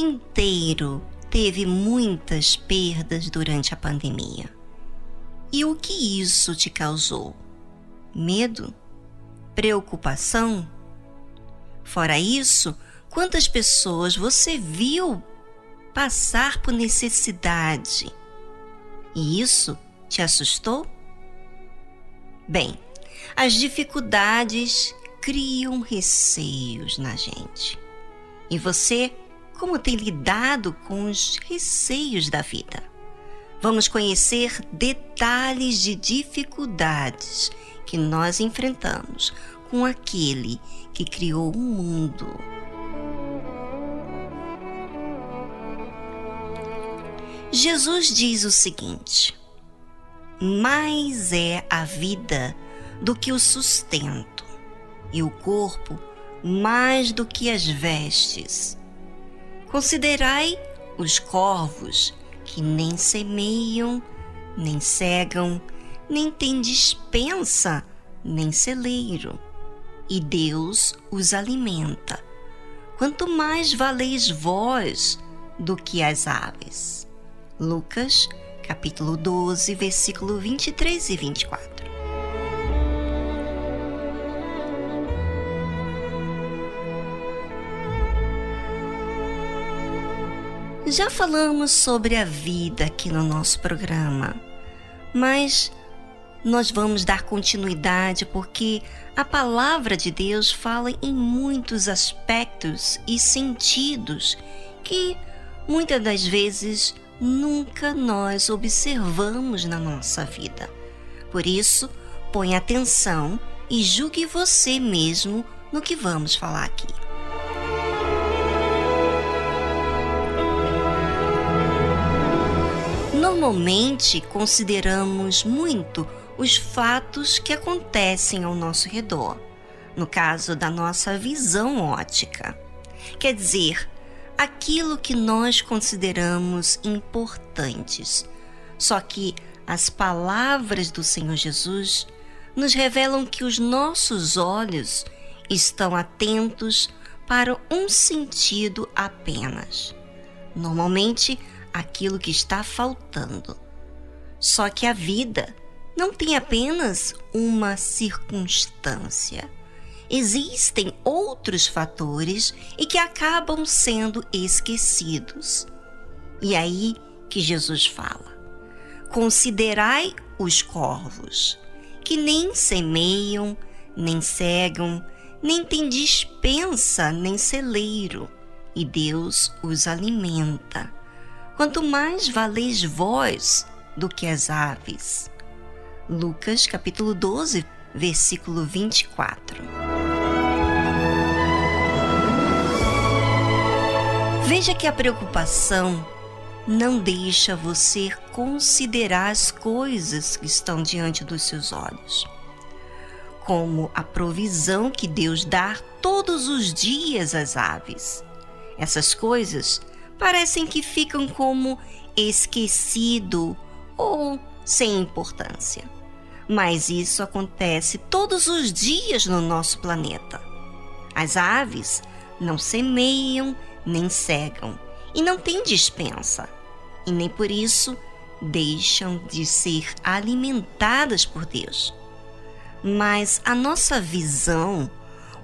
inteiro teve muitas perdas durante a pandemia. E o que isso te causou? Medo? Preocupação? Fora isso, quantas pessoas você viu passar por necessidade? E isso te assustou? Bem, as dificuldades criam receios na gente. E você, como tem lidado com os receios da vida? Vamos conhecer detalhes de dificuldades que nós enfrentamos com aquele que criou o mundo. Jesus diz o seguinte: Mais é a vida do que o sustento, e o corpo mais do que as vestes. Considerai os corvos que nem semeiam, nem cegam, nem têm dispensa, nem celeiro, e Deus os alimenta. Quanto mais valeis vós do que as aves. Lucas, capítulo 12, versículo 23 e 24. Já falamos sobre a vida aqui no nosso programa, mas nós vamos dar continuidade porque a palavra de Deus fala em muitos aspectos e sentidos que muitas das vezes nunca nós observamos na nossa vida. Por isso, põe atenção e julgue você mesmo no que vamos falar aqui. Normalmente consideramos muito os fatos que acontecem ao nosso redor, no caso da nossa visão ótica. Quer dizer, aquilo que nós consideramos importantes. Só que as palavras do Senhor Jesus nos revelam que os nossos olhos estão atentos para um sentido apenas. Normalmente, aquilo que está faltando. Só que a vida não tem apenas uma circunstância. Existem outros fatores e que acabam sendo esquecidos. E aí que Jesus fala: Considerai os corvos, que nem semeiam, nem cegam, nem têm dispensa, nem celeiro, e Deus os alimenta quanto mais valeis vós do que as aves. Lucas capítulo 12, versículo 24. Veja que a preocupação não deixa você considerar as coisas que estão diante dos seus olhos, como a provisão que Deus dá todos os dias às aves. Essas coisas parecem que ficam como esquecido ou sem importância. Mas isso acontece todos os dias no nosso planeta. As aves não semeiam nem cegam e não têm dispensa, e nem por isso deixam de ser alimentadas por Deus. Mas a nossa visão,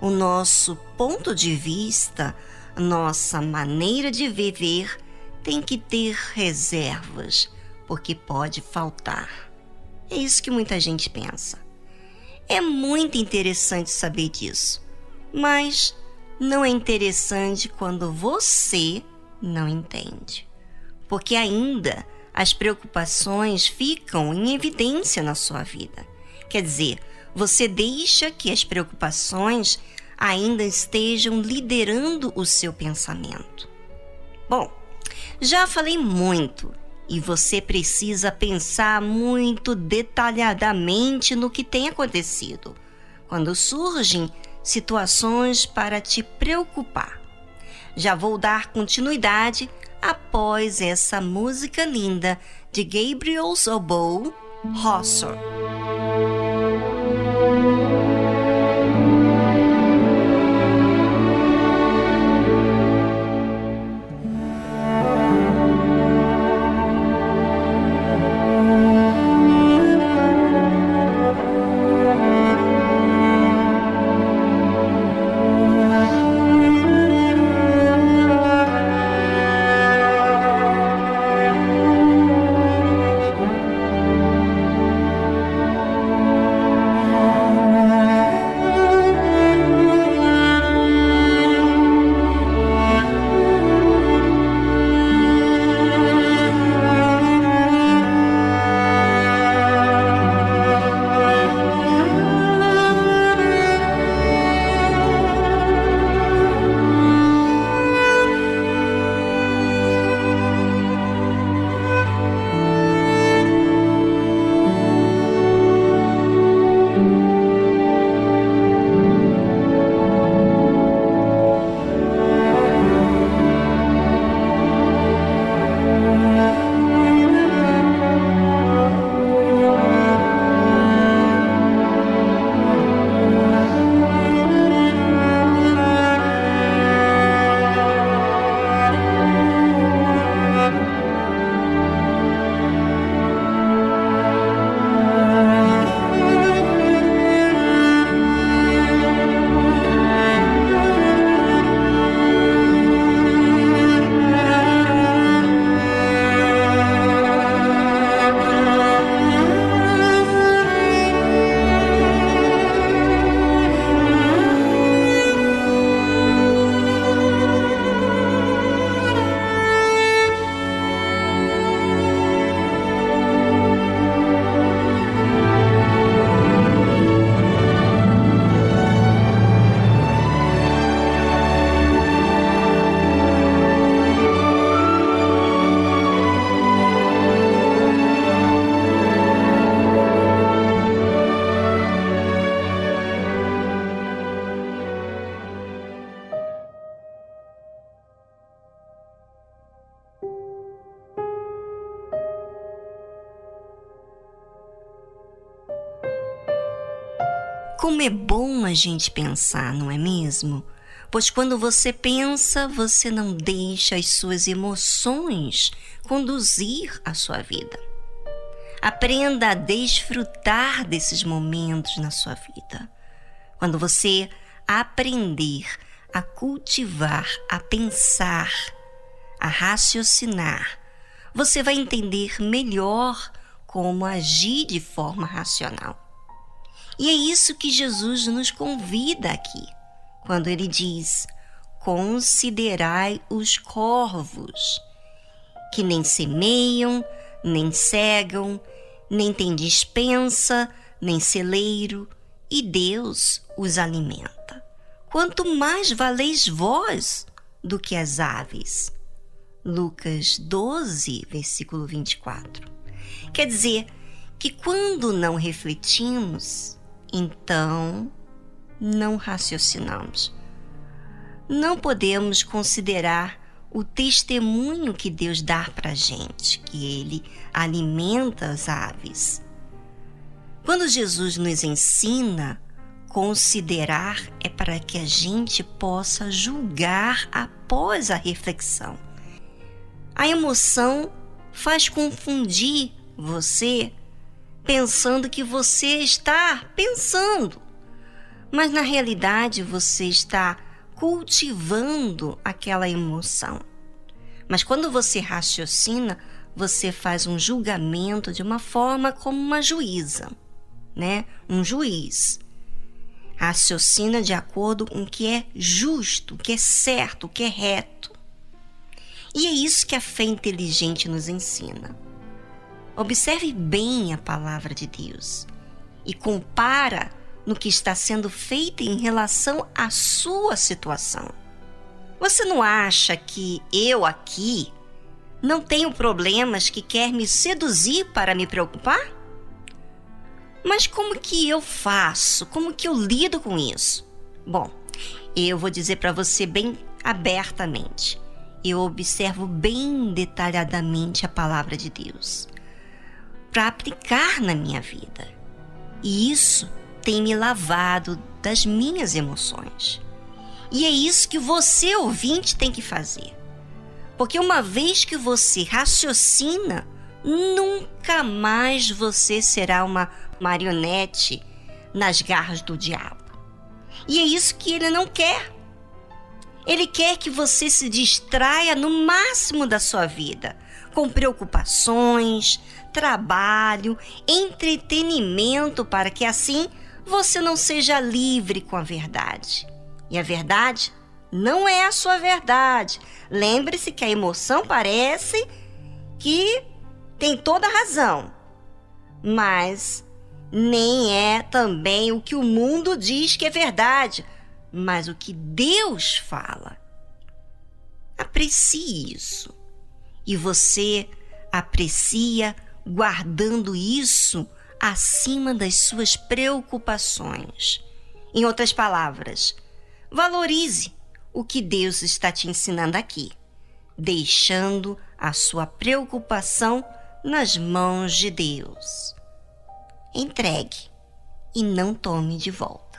o nosso ponto de vista, nossa maneira de viver tem que ter reservas, porque pode faltar. É isso que muita gente pensa. É muito interessante saber disso, mas não é interessante quando você não entende. Porque ainda as preocupações ficam em evidência na sua vida. Quer dizer, você deixa que as preocupações ainda estejam liderando o seu pensamento. Bom, já falei muito e você precisa pensar muito detalhadamente no que tem acontecido quando surgem situações para te preocupar. Já vou dar continuidade após essa música linda de Gabriel's Oboe, Rossor. Como é bom a gente pensar, não é mesmo? Pois quando você pensa, você não deixa as suas emoções conduzir a sua vida. Aprenda a desfrutar desses momentos na sua vida. Quando você aprender a cultivar, a pensar, a raciocinar, você vai entender melhor como agir de forma racional. E é isso que Jesus nos convida aqui, quando ele diz: Considerai os corvos, que nem semeiam, nem cegam, nem têm dispensa, nem celeiro, e Deus os alimenta. Quanto mais valeis vós do que as aves. Lucas 12, versículo 24. Quer dizer que quando não refletimos, então não raciocinamos. Não podemos considerar o testemunho que Deus dá para a gente, que Ele alimenta as aves. Quando Jesus nos ensina, considerar é para que a gente possa julgar após a reflexão. A emoção faz confundir você pensando que você está pensando, mas na realidade você está cultivando aquela emoção. Mas quando você raciocina, você faz um julgamento de uma forma como uma juíza, né? Um juiz. Raciocina de acordo com o que é justo, o que é certo, o que é reto. E é isso que a fé inteligente nos ensina. Observe bem a palavra de Deus e compara no que está sendo feito em relação à sua situação. Você não acha que eu aqui não tenho problemas que quer me seduzir para me preocupar? Mas como que eu faço? Como que eu lido com isso? Bom, eu vou dizer para você bem abertamente. Eu observo bem detalhadamente a palavra de Deus para aplicar na minha vida. E isso tem me lavado das minhas emoções. E é isso que você, ouvinte, tem que fazer. Porque uma vez que você raciocina, nunca mais você será uma marionete nas garras do diabo. E é isso que ele não quer. Ele quer que você se distraia no máximo da sua vida, com preocupações, trabalho, entretenimento, para que assim você não seja livre com a verdade. E a verdade não é a sua verdade. Lembre-se que a emoção parece que tem toda a razão, mas nem é também o que o mundo diz que é verdade, mas o que Deus fala. Aprecie isso. E você aprecia guardando isso acima das suas preocupações. Em outras palavras, valorize o que Deus está te ensinando aqui, deixando a sua preocupação nas mãos de Deus. Entregue e não tome de volta.